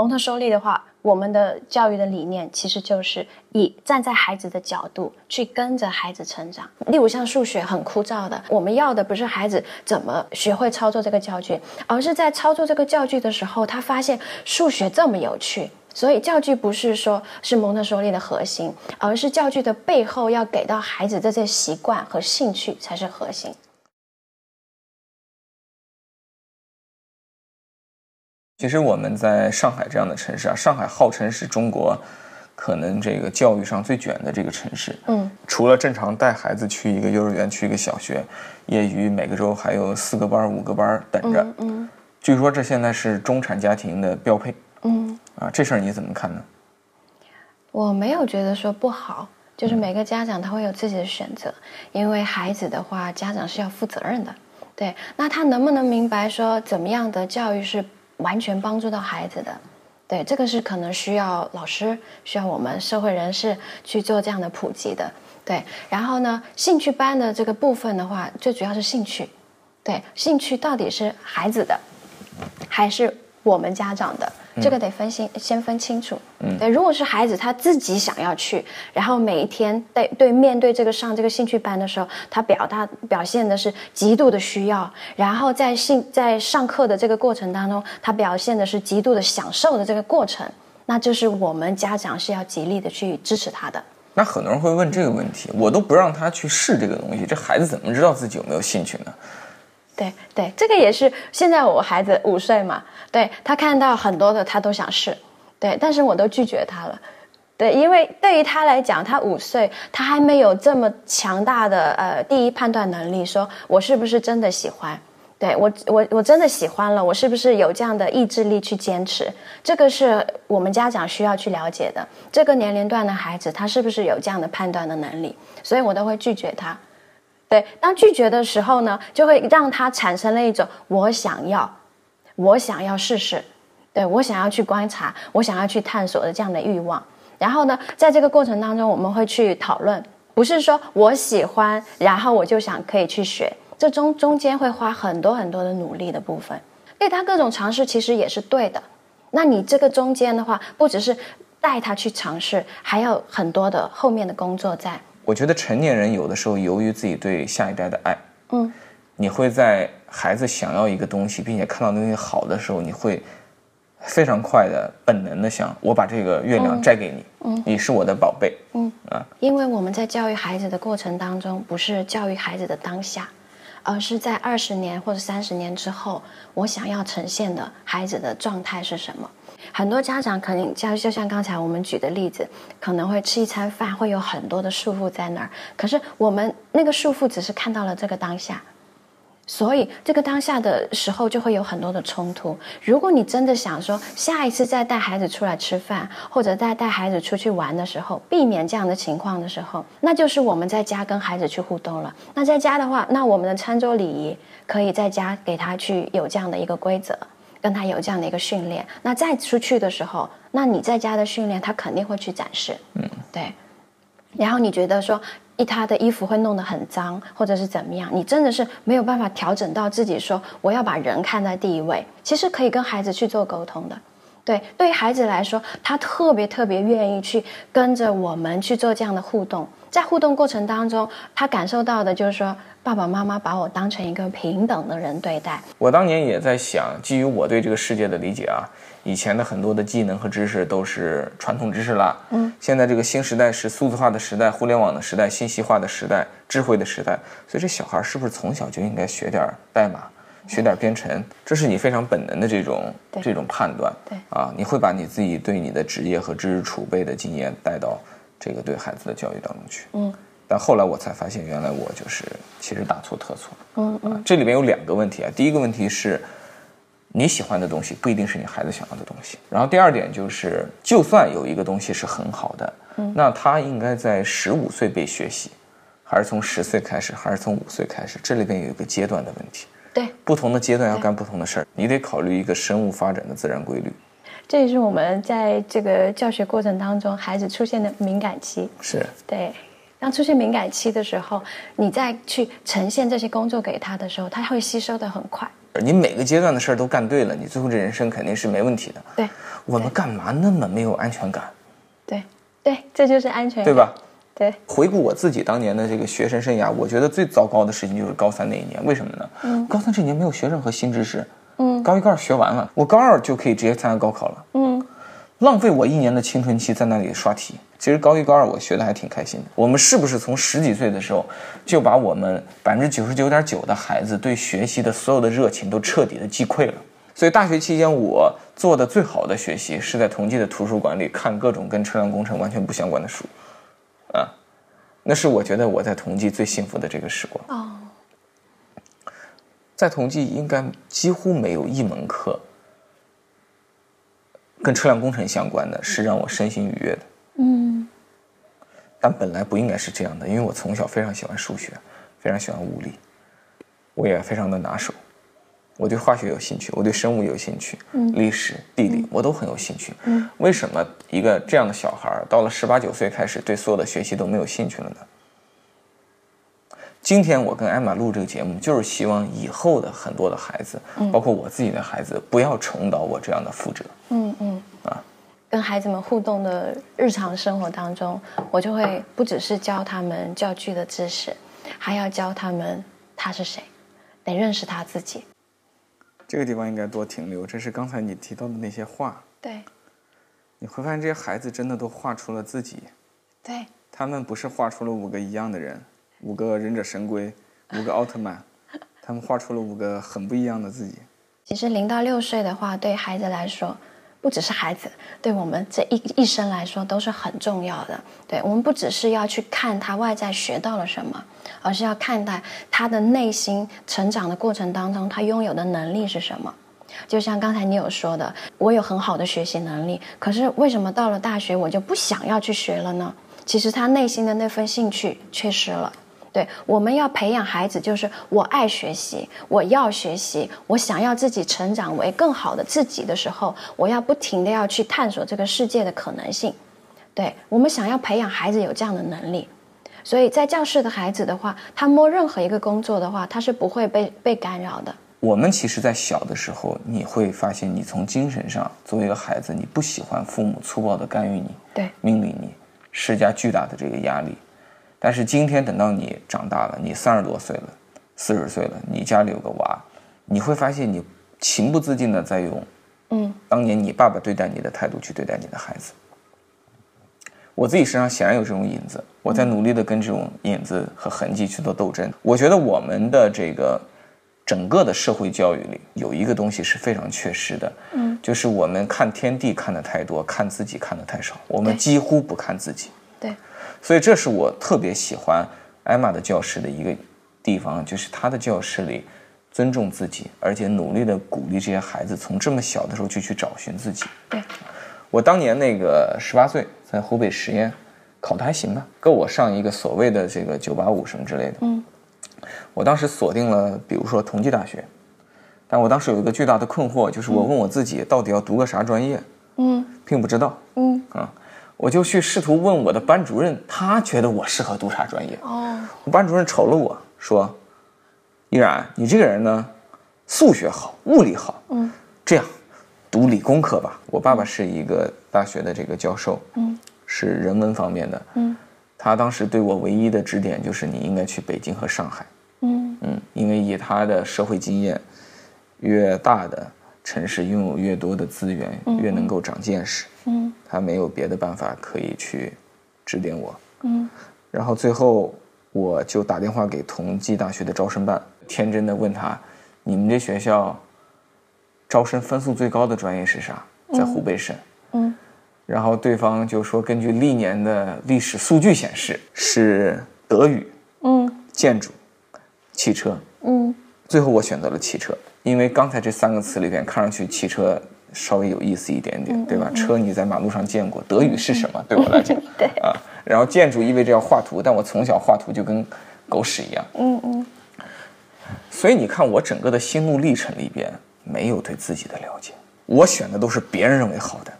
蒙特梭利的话，我们的教育的理念其实就是以站在孩子的角度去跟着孩子成长。例如像数学很枯燥的，我们要的不是孩子怎么学会操作这个教具，而是在操作这个教具的时候，他发现数学这么有趣。所以教具不是说是蒙特梭利的核心，而是教具的背后要给到孩子这些习惯和兴趣才是核心。其实我们在上海这样的城市啊，上海号称是中国可能这个教育上最卷的这个城市。嗯，除了正常带孩子去一个幼儿园、去一个小学，业余每个周还有四个班、五个班等着。嗯，据说这现在是中产家庭的标配。嗯，啊，这事儿你怎么看呢？我没有觉得说不好，就是每个家长他会有自己的选择，因为孩子的话，家长是要负责任的。对，那他能不能明白说怎么样的教育是？完全帮助到孩子的，对这个是可能需要老师，需要我们社会人士去做这样的普及的，对。然后呢，兴趣班的这个部分的话，最主要是兴趣，对，兴趣到底是孩子的，还是我们家长的？这个得分清，先分清楚。嗯，对，如果是孩子他自己想要去，然后每一天对对面对这个上这个兴趣班的时候，他表达表现的是极度的需要，然后在兴在上课的这个过程当中，他表现的是极度的享受的这个过程，那就是我们家长是要极力的去支持他的。那很多人会问这个问题，我都不让他去试这个东西，这孩子怎么知道自己有没有兴趣呢？对对，这个也是现在我孩子五岁嘛，对他看到很多的他都想试，对，但是我都拒绝他了，对，因为对于他来讲，他五岁，他还没有这么强大的呃第一判断能力，说我是不是真的喜欢，对我我我真的喜欢了，我是不是有这样的意志力去坚持，这个是我们家长需要去了解的，这个年龄段的孩子他是不是有这样的判断的能力，所以我都会拒绝他。对，当拒绝的时候呢，就会让他产生了一种我想要，我想要试试，对我想要去观察，我想要去探索的这样的欲望。然后呢，在这个过程当中，我们会去讨论，不是说我喜欢，然后我就想可以去学，这中中间会花很多很多的努力的部分。对他各种尝试其实也是对的。那你这个中间的话，不只是带他去尝试，还有很多的后面的工作在。我觉得成年人有的时候由于自己对下一代的爱，嗯，你会在孩子想要一个东西，并且看到东西好的时候，你会非常快的本能的想，我把这个月亮摘给你，嗯，你是我的宝贝，嗯。啊，因为我们在教育孩子的过程当中，不是教育孩子的当下，而是在二十年或者三十年之后，我想要呈现的孩子的状态是什么。很多家长可能像就像刚才我们举的例子，可能会吃一餐饭会有很多的束缚在那儿，可是我们那个束缚只是看到了这个当下，所以这个当下的时候就会有很多的冲突。如果你真的想说下一次再带孩子出来吃饭，或者再带孩子出去玩的时候，避免这样的情况的时候，那就是我们在家跟孩子去互动了。那在家的话，那我们的餐桌礼仪可以在家给他去有这样的一个规则。跟他有这样的一个训练，那再出去的时候，那你在家的训练，他肯定会去展示。嗯，对。然后你觉得说，一他的衣服会弄得很脏，或者是怎么样，你真的是没有办法调整到自己说，我要把人看在第一位。其实可以跟孩子去做沟通的。对，对于孩子来说，他特别特别愿意去跟着我们去做这样的互动。在互动过程当中，他感受到的就是说。爸爸妈妈把我当成一个平等的人对待。我当年也在想，基于我对这个世界的理解啊，以前的很多的技能和知识都是传统知识啦。嗯，现在这个新时代是数字化的时代、互联网的时代、信息化的时代、智慧的时代，所以这小孩是不是从小就应该学点代码、学点编程？这是你非常本能的这种这种判断。对啊，你会把你自己对你的职业和知识储备的经验带到这个对孩子的教育当中去。嗯。但后来我才发现，原来我就是其实大错特错。嗯嗯，这里面有两个问题啊。第一个问题是，你喜欢的东西不一定是你孩子想要的东西。然后第二点就是，就算有一个东西是很好的，那他应该在十五岁被学习，还是从十岁开始，还是从五岁开始？这里边有一个阶段的问题。对，不同的阶段要干不同的事儿，你得考虑一个生物发展的自然规律。这也是我们在这个教学过程当中，孩子出现的敏感期。是，对。当出现敏感期的时候，你再去呈现这些工作给他的时候，他会吸收的很快。你每个阶段的事儿都干对了，你最后这人生肯定是没问题的。对，我们干嘛那么没有安全感？对，对，这就是安全感，对吧？对。回顾我自己当年的这个学生生涯，我觉得最糟糕的事情就是高三那一年。为什么呢？嗯，高三这一年没有学任何新知识。嗯，高一高二学完了，我高二就可以直接参加高考了。嗯，浪费我一年的青春期在那里刷题。其实高一高二我学的还挺开心的。我们是不是从十几岁的时候就把我们百分之九十九点九的孩子对学习的所有的热情都彻底的击溃了？所以大学期间我做的最好的学习是在同济的图书馆里看各种跟车辆工程完全不相关的书，啊，那是我觉得我在同济最幸福的这个时光。哦。在同济应该几乎没有一门课跟车辆工程相关的是让我身心愉悦的。嗯。但本来不应该是这样的，因为我从小非常喜欢数学，非常喜欢物理，我也非常的拿手。我对化学有兴趣，我对生物有兴趣，嗯，历史、地理我都很有兴趣。嗯。为什么一个这样的小孩到了十八九岁开始对所有的学习都没有兴趣了呢？今天我跟艾玛录这个节目，就是希望以后的很多的孩子，包括我自己的孩子，不要重蹈我这样的覆辙。嗯嗯啊，跟孩子们互动的日常生活当中，我就会不只是教他们教具的知识，还要教他们他是谁，得认识他自己。这个地方应该多停留。这是刚才你提到的那些画。对。你会发现这些孩子真的都画出了自己。对。他们不是画出了五个一样的人。五个忍者神龟，五个奥特曼，他们画出了五个很不一样的自己。其实零到六岁的话，对孩子来说，不只是孩子，对我们这一一生来说都是很重要的。对我们不只是要去看他外在学到了什么，而是要看待他的内心成长的过程当中，他拥有的能力是什么。就像刚才你有说的，我有很好的学习能力，可是为什么到了大学我就不想要去学了呢？其实他内心的那份兴趣缺失了。对，我们要培养孩子，就是我爱学习，我要学习，我想要自己成长为更好的自己的时候，我要不停的要去探索这个世界的可能性。对我们想要培养孩子有这样的能力，所以在教室的孩子的话，他摸任何一个工作的话，他是不会被被干扰的。我们其实，在小的时候，你会发现，你从精神上作为一个孩子，你不喜欢父母粗暴的干预你，对，命令你，施加巨大的这个压力。但是今天等到你长大了，你三十多岁了，四十岁了，你家里有个娃，你会发现你情不自禁的在用，嗯，当年你爸爸对待你的态度去对待你的孩子。我自己身上显然有这种影子，我在努力的跟这种影子和痕迹去做斗争。我觉得我们的这个整个的社会教育里有一个东西是非常缺失的，嗯，就是我们看天地看的太多，看自己看的太少，我们几乎不看自己。对。所以这是我特别喜欢艾玛的教室的一个地方，就是他的教室里尊重自己，而且努力的鼓励这些孩子从这么小的时候就去找寻自己。对，我当年那个十八岁在湖北实验，考的还行吧，够我上一个所谓的这个九八五什么之类的。嗯，我当时锁定了，比如说同济大学，但我当时有一个巨大的困惑，就是我问我自己到底要读个啥专业？嗯，并不知道。嗯啊。我就去试图问我的班主任，他觉得我适合读啥专业？哦，我班主任瞅了我说：“依然，你这个人呢，数学好，物理好，嗯，这样，读理工科吧。”我爸爸是一个大学的这个教授，嗯，是人文方面的，嗯，他当时对我唯一的指点就是你应该去北京和上海，嗯嗯，因为以他的社会经验，越大的。城市拥有越多的资源，越能够长见识。嗯，他没有别的办法可以去指点我。嗯，然后最后我就打电话给同济大学的招生办，天真的问他：“你们这学校招生分数最高的专业是啥？在湖北省？”嗯，然后对方就说：“根据历年的历史数据显示，是德语、嗯，建筑、汽车。”嗯，最后我选择了汽车。因为刚才这三个词里边，看上去汽车稍微有意思一点点，对吧？车你在马路上见过，德语是什么？对我来讲，对啊。然后建筑意味着要画图，但我从小画图就跟狗屎一样。嗯嗯。所以你看，我整个的心路历程里边没有对自己的了解，我选的都是别人认为好的，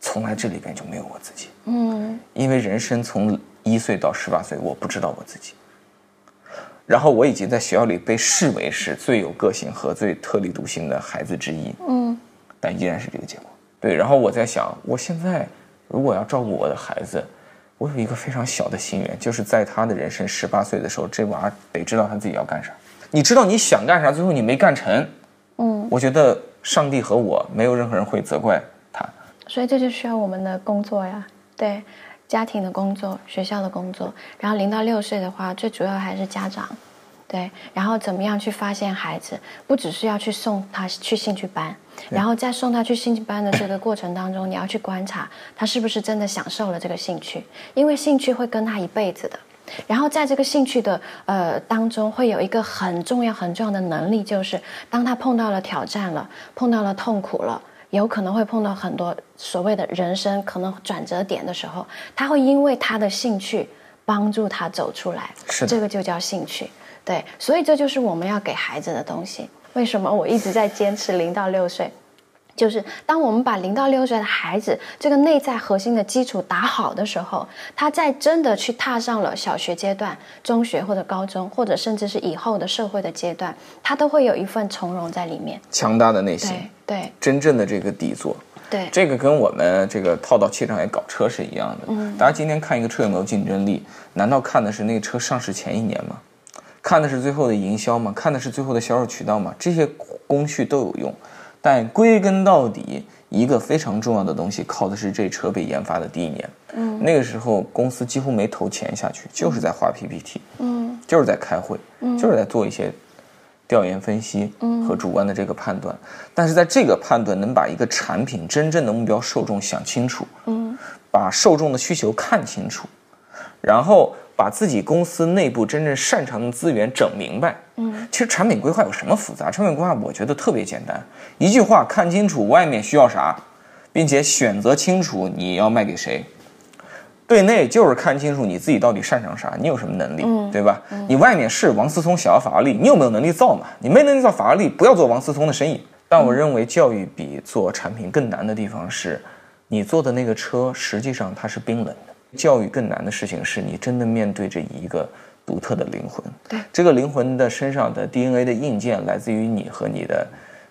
从来这里边就没有我自己。嗯。因为人生从一岁到十八岁，我不知道我自己。然后我已经在学校里被视为是最有个性和最特立独行的孩子之一，嗯，但依然是这个结果。对，然后我在想，我现在如果要照顾我的孩子，我有一个非常小的心愿，就是在他的人生十八岁的时候，这娃得知道他自己要干啥。你知道你想干啥，最后你没干成，嗯，我觉得上帝和我没有任何人会责怪他。所以这就需要我们的工作呀，对。家庭的工作，学校的工作，然后零到六岁的话，最主要还是家长，对，然后怎么样去发现孩子，不只是要去送他去兴趣班，然后在送他去兴趣班的这个过程当中，你要去观察他是不是真的享受了这个兴趣，因为兴趣会跟他一辈子的。然后在这个兴趣的呃当中，会有一个很重要很重要的能力，就是当他碰到了挑战了，碰到了痛苦了。有可能会碰到很多所谓的人生可能转折点的时候，他会因为他的兴趣帮助他走出来，是这个就叫兴趣，对，所以这就是我们要给孩子的东西。为什么我一直在坚持零到六岁？就是当我们把零到六岁的孩子这个内在核心的基础打好的时候，他在真的去踏上了小学阶段、中学或者高中，或者甚至是以后的社会的阶段，他都会有一份从容在里面。强大的内心，对，真正的这个底座，对，这个跟我们这个套到汽车行业搞车是一样的。嗯，大家今天看一个车有没有竞争力，难道看的是那个车上市前一年吗？看的是最后的营销吗？看的是最后的销售渠道吗？这些工序都有用。但归根到底，一个非常重要的东西，靠的是这车被研发的第一年。嗯，那个时候公司几乎没投钱下去，就是在画 PPT，嗯，就是在开会，嗯，就是在做一些调研分析，嗯，和主观的这个判断。但是在这个判断能把一个产品真正的目标受众想清楚，嗯，把受众的需求看清楚，然后。把自己公司内部真正擅长的资源整明白。嗯，其实产品规划有什么复杂？产品规划我觉得特别简单，一句话：看清楚外面需要啥，并且选择清楚你要卖给谁。对内就是看清楚你自己到底擅长啥，你有什么能力，对吧？你外面是王思聪想要法拉利，你有没有能力造嘛？你没能力造法拉利，不要做王思聪的生意。但我认为教育比做产品更难的地方是，你做的那个车实际上它是冰冷的。教育更难的事情是你真的面对着一个独特的灵魂，对。这个灵魂的身上的 DNA 的硬件来自于你和你的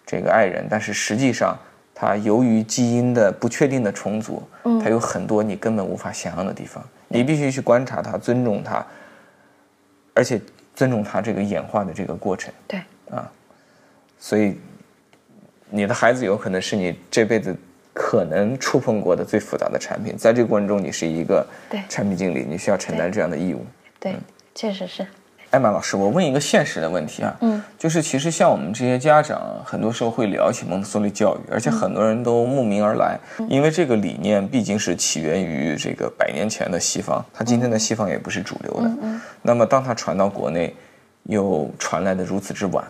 这个爱人，但是实际上它由于基因的不确定的重组，它有很多你根本无法想象的地方，你必须去观察它，尊重它，而且尊重它这个演化的这个过程。对。啊，所以你的孩子有可能是你这辈子。可能触碰过的最复杂的产品，在这个过程中，你是一个产品经理，你需要承担这样的义务。对，确实是。艾玛老师，我问一个现实的问题啊，嗯，就是其实像我们这些家长，很多时候会聊起蒙特梭利教育，而且很多人都慕名而来，因为这个理念毕竟是起源于这个百年前的西方，它今天的西方也不是主流的。嗯。那么当它传到国内，又传来的如此之晚。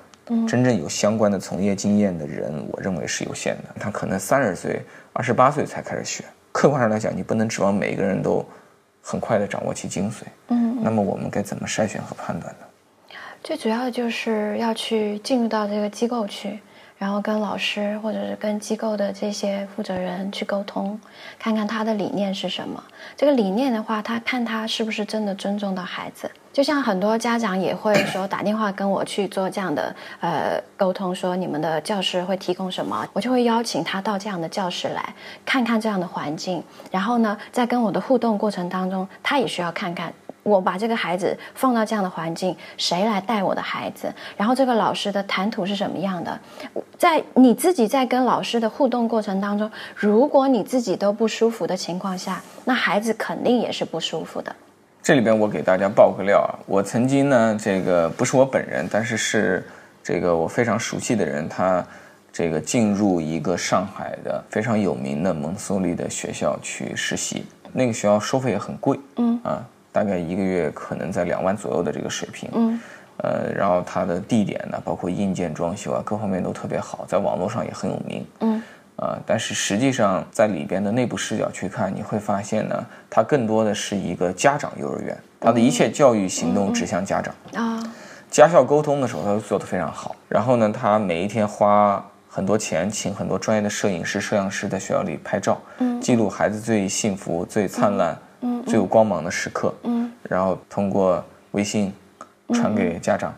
真正有相关的从业经验的人，我认为是有限的。他可能三十岁、二十八岁才开始学。客观上来讲，你不能指望每一个人都很快的掌握其精髓。嗯，那么我们该怎么筛选和判断呢？最主要的就是要去进入到这个机构去，然后跟老师或者是跟机构的这些负责人去沟通，看看他的理念是什么。这个理念的话，他看他是不是真的尊重到孩子。就像很多家长也会说打电话跟我去做这样的呃沟通，说你们的教室会提供什么，我就会邀请他到这样的教室来看看这样的环境，然后呢，在跟我的互动过程当中，他也需要看看我把这个孩子放到这样的环境，谁来带我的孩子，然后这个老师的谈吐是什么样的，在你自己在跟老师的互动过程当中，如果你自己都不舒服的情况下，那孩子肯定也是不舒服的。这里边我给大家爆个料啊，我曾经呢，这个不是我本人，但是是这个我非常熟悉的人，他这个进入一个上海的非常有名的蒙特梭利的学校去实习，那个学校收费也很贵，嗯。啊，大概一个月可能在两万左右的这个水平，嗯，呃，然后它的地点呢，包括硬件装修啊，各方面都特别好，在网络上也很有名，嗯。啊，但是实际上在里边的内部视角去看，你会发现呢，它更多的是一个家长幼儿园，它的一切教育行动指向家长啊。家校沟通的时候，它都做得非常好。然后呢，他每一天花很多钱，请很多专业的摄影师、摄像师在学校里拍照，记录孩子最幸福、最灿烂、最有光芒的时刻。嗯，然后通过微信、传给家长，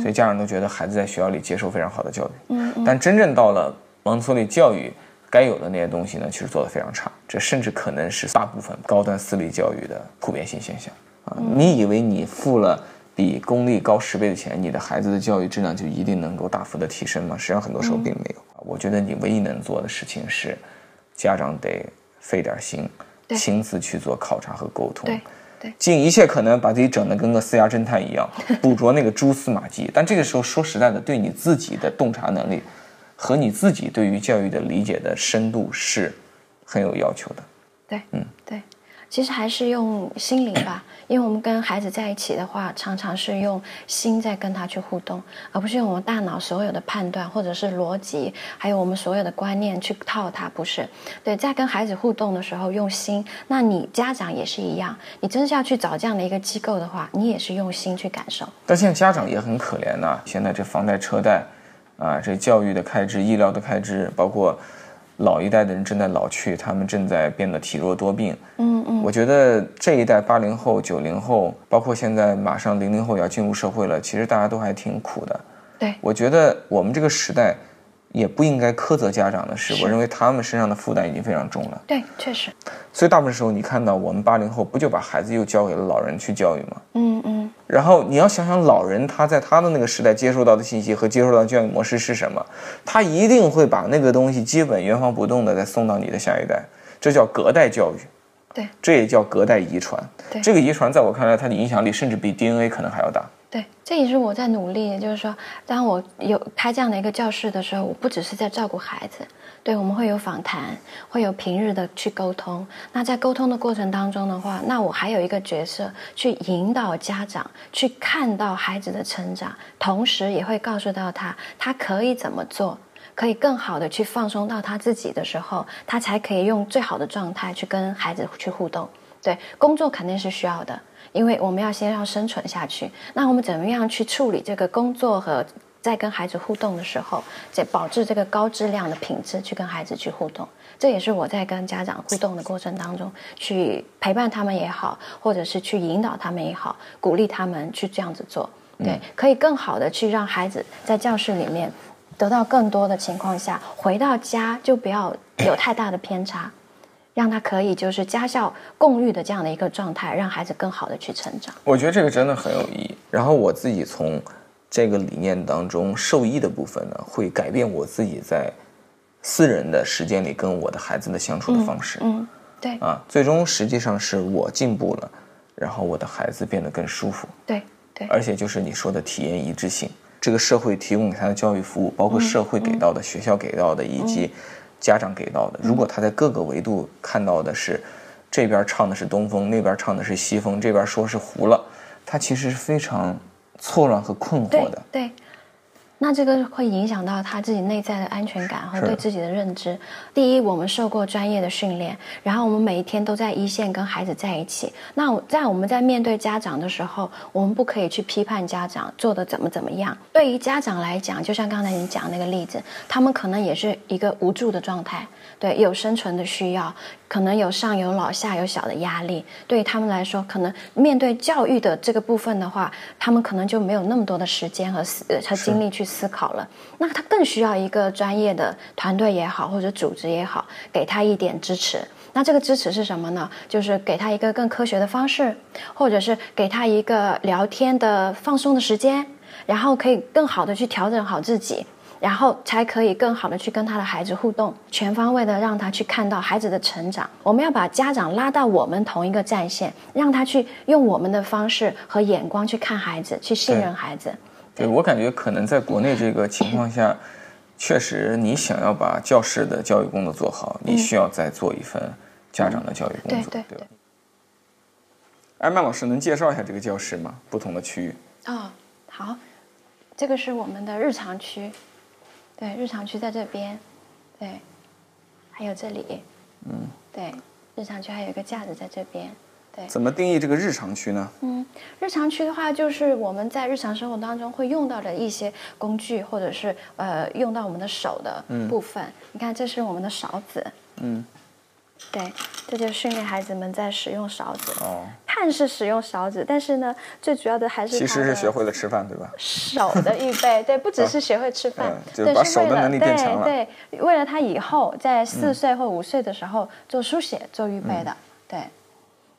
所以家长都觉得孩子在学校里接受非常好的教育，但真正到了蒙特梭利教育该有的那些东西呢，其实做得非常差，这甚至可能是大部分高端私立教育的普遍性现象啊！你以为你付了比公立高十倍的钱，你的孩子的教育质量就一定能够大幅的提升吗？实际上很多时候并没有。我觉得你唯一能做的事情是，家长得费点心，亲自去做考察和沟通。尽一切可能把自己整得跟个私家侦探一样，捕捉那个蛛丝马迹。但这个时候说实在的，对你自己的洞察能力和你自己对于教育的理解的深度是很有要求的。对，嗯，对。其实还是用心灵吧，因为我们跟孩子在一起的话，常常是用心在跟他去互动，而不是用我们大脑所有的判断或者是逻辑，还有我们所有的观念去套他。不是，对，在跟孩子互动的时候用心。那你家长也是一样，你真是要去找这样的一个机构的话，你也是用心去感受。但现在家长也很可怜呐，现在这房贷车贷，啊，这教育的开支、医疗的开支，包括。老一代的人正在老去，他们正在变得体弱多病。嗯嗯，我觉得这一代八零后、九零后，包括现在马上零零后要进入社会了，其实大家都还挺苦的。对，我觉得我们这个时代。也不应该苛责家长的是，我认为他们身上的负担已经非常重了。对，确实。所以大部分时候，你看到我们八零后不就把孩子又交给了老人去教育吗？嗯嗯。然后你要想想，老人他在他的那个时代接受到的信息和接受到的教育模式是什么，他一定会把那个东西基本原封不动的再送到你的下一代，这叫隔代教育。对。这也叫隔代遗传。对。这个遗传在我看来，它的影响力甚至比 DNA 可能还要大。对，这也是我在努力。就是说，当我有开这样的一个教室的时候，我不只是在照顾孩子，对，我们会有访谈，会有平日的去沟通。那在沟通的过程当中的话，那我还有一个角色去引导家长去看到孩子的成长，同时也会告诉到他，他可以怎么做，可以更好的去放松到他自己的时候，他才可以用最好的状态去跟孩子去互动。对，工作肯定是需要的。因为我们要先要生存下去，那我们怎么样去处理这个工作和在跟孩子互动的时候，在保持这个高质量的品质去跟孩子去互动？这也是我在跟家长互动的过程当中，去陪伴他们也好，或者是去引导他们也好，鼓励他们去这样子做，对，可以更好的去让孩子在教室里面得到更多的情况下，回到家就不要有太大的偏差。让他可以就是家校共育的这样的一个状态，让孩子更好的去成长。我觉得这个真的很有意义。然后我自己从这个理念当中受益的部分呢，会改变我自己在私人的时间里跟我的孩子的相处的方式。嗯，对。啊，最终实际上是我进步了，然后我的孩子变得更舒服。对对。而且就是你说的体验一致性，这个社会提供给他的教育服务，包括社会给到的、学校给到的，以及。家长给到的，如果他在各个维度看到的是，这边唱的是东风，那边唱的是西风，这边说是胡了，他其实是非常错乱和困惑的。对。那这个会影响到他自己内在的安全感和对自己的认知。第一，我们受过专业的训练，然后我们每一天都在一线跟孩子在一起。那在我们在面对家长的时候，我们不可以去批判家长做的怎么怎么样。对于家长来讲，就像刚才你讲那个例子，他们可能也是一个无助的状态，对，有生存的需要。可能有上有老下有小的压力，对于他们来说，可能面对教育的这个部分的话，他们可能就没有那么多的时间和思和精力去思考了。那他更需要一个专业的团队也好，或者组织也好，给他一点支持。那这个支持是什么呢？就是给他一个更科学的方式，或者是给他一个聊天的放松的时间，然后可以更好的去调整好自己。然后才可以更好的去跟他的孩子互动，全方位的让他去看到孩子的成长。我们要把家长拉到我们同一个战线，让他去用我们的方式和眼光去看孩子，去信任孩子。对我感觉，可能在国内这个情况下，确实你想要把教师的教育工作做好，你需要再做一份家长的教育工作，对对对。艾曼老师能介绍一下这个教室吗？不同的区域。哦，好，这个是我们的日常区。对，日常区在这边，对，还有这里，嗯，对，日常区还有一个架子在这边，对。怎么定义这个日常区呢？嗯，日常区的话，就是我们在日常生活当中会用到的一些工具，或者是呃用到我们的手的部分。你看，这是我们的勺子，嗯，对，这就是训练孩子们在使用勺子。哦。看是使用勺子，但是呢，最主要的还是其实是学会了吃饭，对吧？手的预备，对，不只是学会吃饭，就是把手的能力变强了。对，为了他以后在四岁或五岁的时候做书写做预备的，对。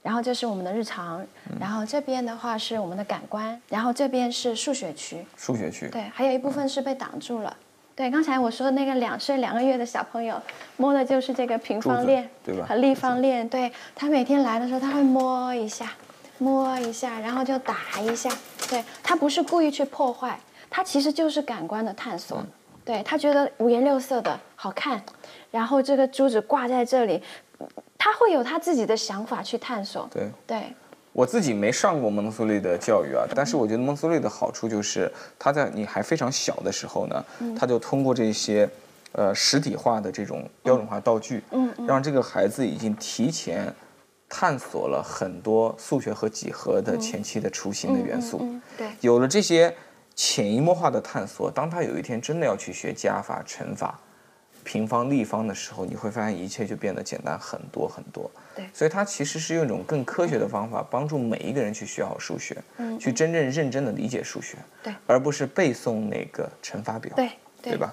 然后这是我们的日常，然后这边的话是我们的感官，然后这边是数学区。数学区。对，还有一部分是被挡住了。对，刚才我说的那个两岁两个月的小朋友摸的就是这个平方链，对吧？和立方链，对他每天来的时候他会摸一下，摸一下，然后就打一下。对他不是故意去破坏，他其实就是感官的探索。对他觉得五颜六色的好看，然后这个珠子挂在这里。他会有他自己的想法去探索。对对，我自己没上过蒙特梭利的教育啊，但是我觉得蒙特梭利的好处就是，他在你还非常小的时候呢，他就通过这些，呃，实体化的这种标准化道具，嗯，让这个孩子已经提前探索了很多数学和几何的前期的雏形的元素。对，有了这些潜移默化的探索，当他有一天真的要去学加法、乘法。平方、立方的时候，你会发现一切就变得简单很多很多。对，所以它其实是用一种更科学的方法，帮助每一个人去学好数学，嗯，去真正认真的理解数学，对，而不是背诵那个乘法表，对，对吧？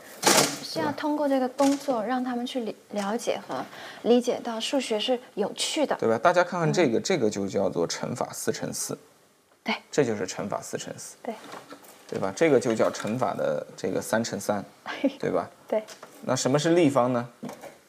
是要通过这个工作让他们去理了解和理解到数学是有趣的，对吧？大家看看这个，这个就叫做乘法四乘四，对，这就是乘法四乘四，对。对吧？这个就叫乘法的这个三乘三，对吧？对。那什么是立方呢？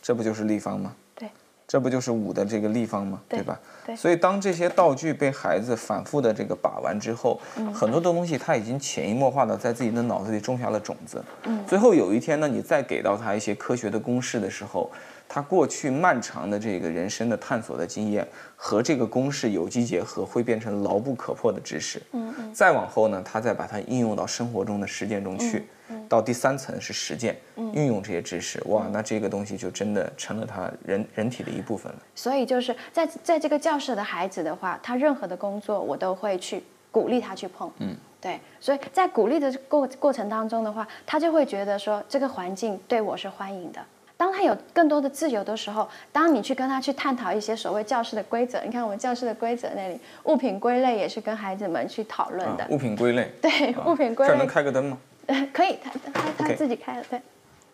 这不就是立方吗？对。这不就是五的这个立方吗？对吧？对。所以当这些道具被孩子反复的这个把玩之后，很多的东西他已经潜移默化的在自己的脑子里种下了种子。嗯。最后有一天呢，你再给到他一些科学的公式的时候。他过去漫长的这个人生的探索的经验和这个公式有机结合，会变成牢不可破的知识。嗯嗯。再往后呢，他再把它应用到生活中的实践中去。嗯。到第三层是实践，运用这些知识。哇，那这个东西就真的成了他人人体的一部分了。所以就是在在这个教室的孩子的话，他任何的工作我都会去鼓励他去碰。嗯。对，所以在鼓励的过过程当中的话，他就会觉得说这个环境对我是欢迎的。当他有更多的自由的时候，当你去跟他去探讨一些所谓教室的规则，你看我们教室的规则那里，物品归类也是跟孩子们去讨论的。物品归类。对，物品归类。这能开个灯吗？可以，他他他自己开的。对，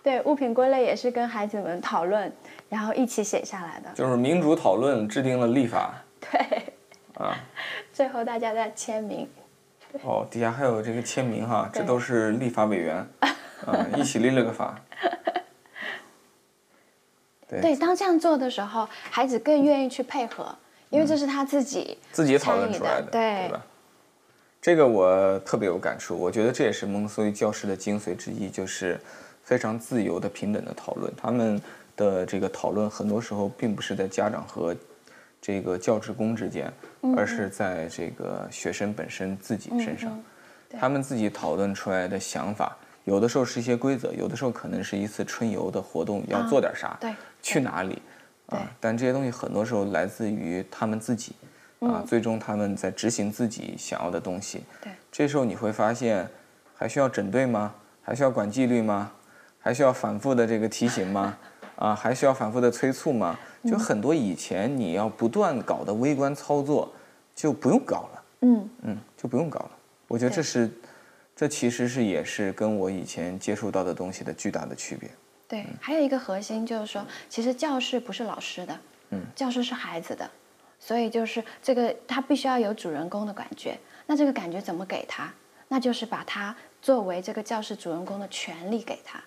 对，物品归类也是跟孩子们讨论，然后一起写下来的。就是民主讨论制定了立法。对。啊。最后大家在签名。哦，底下还有这个签名哈，这都是立法委员啊，一起立了个法。对，当这样做的时候，孩子更愿意去配合，因为这是他自己自己讨论出来的，对吧？这个我特别有感触，我觉得这也是蒙特梭利教师的精髓之一，就是非常自由的、平等的讨论。他们的这个讨论很多时候并不是在家长和这个教职工之间，而是在这个学生本身自己身上，他们自己讨论出来的想法。有的时候是一些规则，有的时候可能是一次春游的活动，要做点啥，对，去哪里，啊，但这些东西很多时候来自于他们自己，啊，最终他们在执行自己想要的东西，对，这时候你会发现，还需要整队吗？还需要管纪律吗？还需要反复的这个提醒吗？啊，还需要反复的催促吗？就很多以前你要不断搞的微观操作，就不用搞了，嗯嗯，就不用搞了。我觉得这是。这其实是也是跟我以前接触到的东西的巨大的区别。对，还有一个核心就是说，其实教室不是老师的，嗯，教室是孩子的，所以就是这个他必须要有主人公的感觉。那这个感觉怎么给他？那就是把他作为这个教室主人公的权利给他。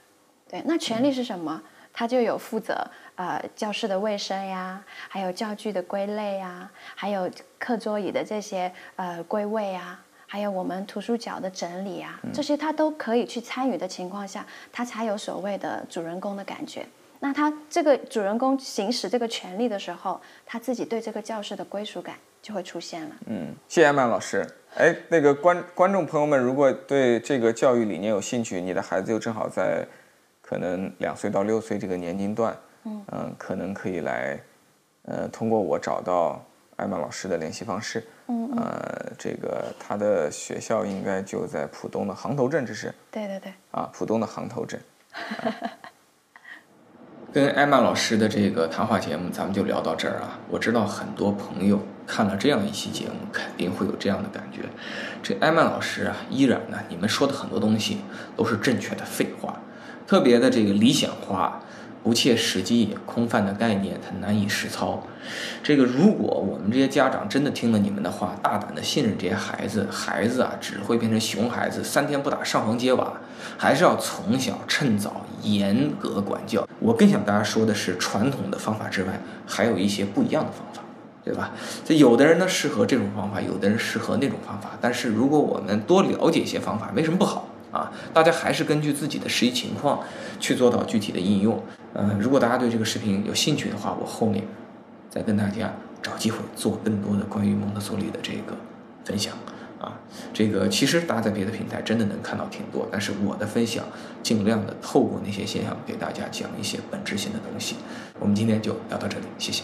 对，那权利是什么？他就有负责呃教室的卫生呀，还有教具的归类呀，还有课桌椅的这些呃归位啊。还有我们图书角的整理啊，这些他都可以去参与的情况下，他才有所谓的主人公的感觉。那他这个主人公行使这个权利的时候，他自己对这个教室的归属感就会出现了。嗯，谢谢曼老师。哎，那个观观众朋友们，如果对这个教育理念有兴趣，你的孩子又正好在可能两岁到六岁这个年龄段，嗯，可能可以来，呃，通过我找到。艾玛老师的联系方式，嗯呃，这个他的学校应该就在浦东的航头镇，这是？对对对。啊，浦东的航头镇。跟艾曼老师的这个谈话节目，咱们就聊到这儿啊。我知道很多朋友看了这样一期节目，肯定会有这样的感觉。这艾曼老师啊，依然呢，你们说的很多东西都是正确的废话，特别的这个理想化。不切实际、空泛的概念，它难以实操。这个，如果我们这些家长真的听了你们的话，大胆的信任这些孩子，孩子啊，只会变成熊孩子，三天不打上房揭瓦。还是要从小趁早严格管教。我更想大家说的是，传统的方法之外，还有一些不一样的方法，对吧？这有的人呢适合这种方法，有的人适合那种方法。但是如果我们多了解一些方法，没什么不好啊。大家还是根据自己的实际情况去做到具体的应用。嗯，如果大家对这个视频有兴趣的话，我后面再跟大家找机会做更多的关于蒙特梭利的这个分享啊。这个其实大家在别的平台真的能看到挺多，但是我的分享尽量的透过那些现象给大家讲一些本质性的东西。我们今天就聊到这里，谢谢。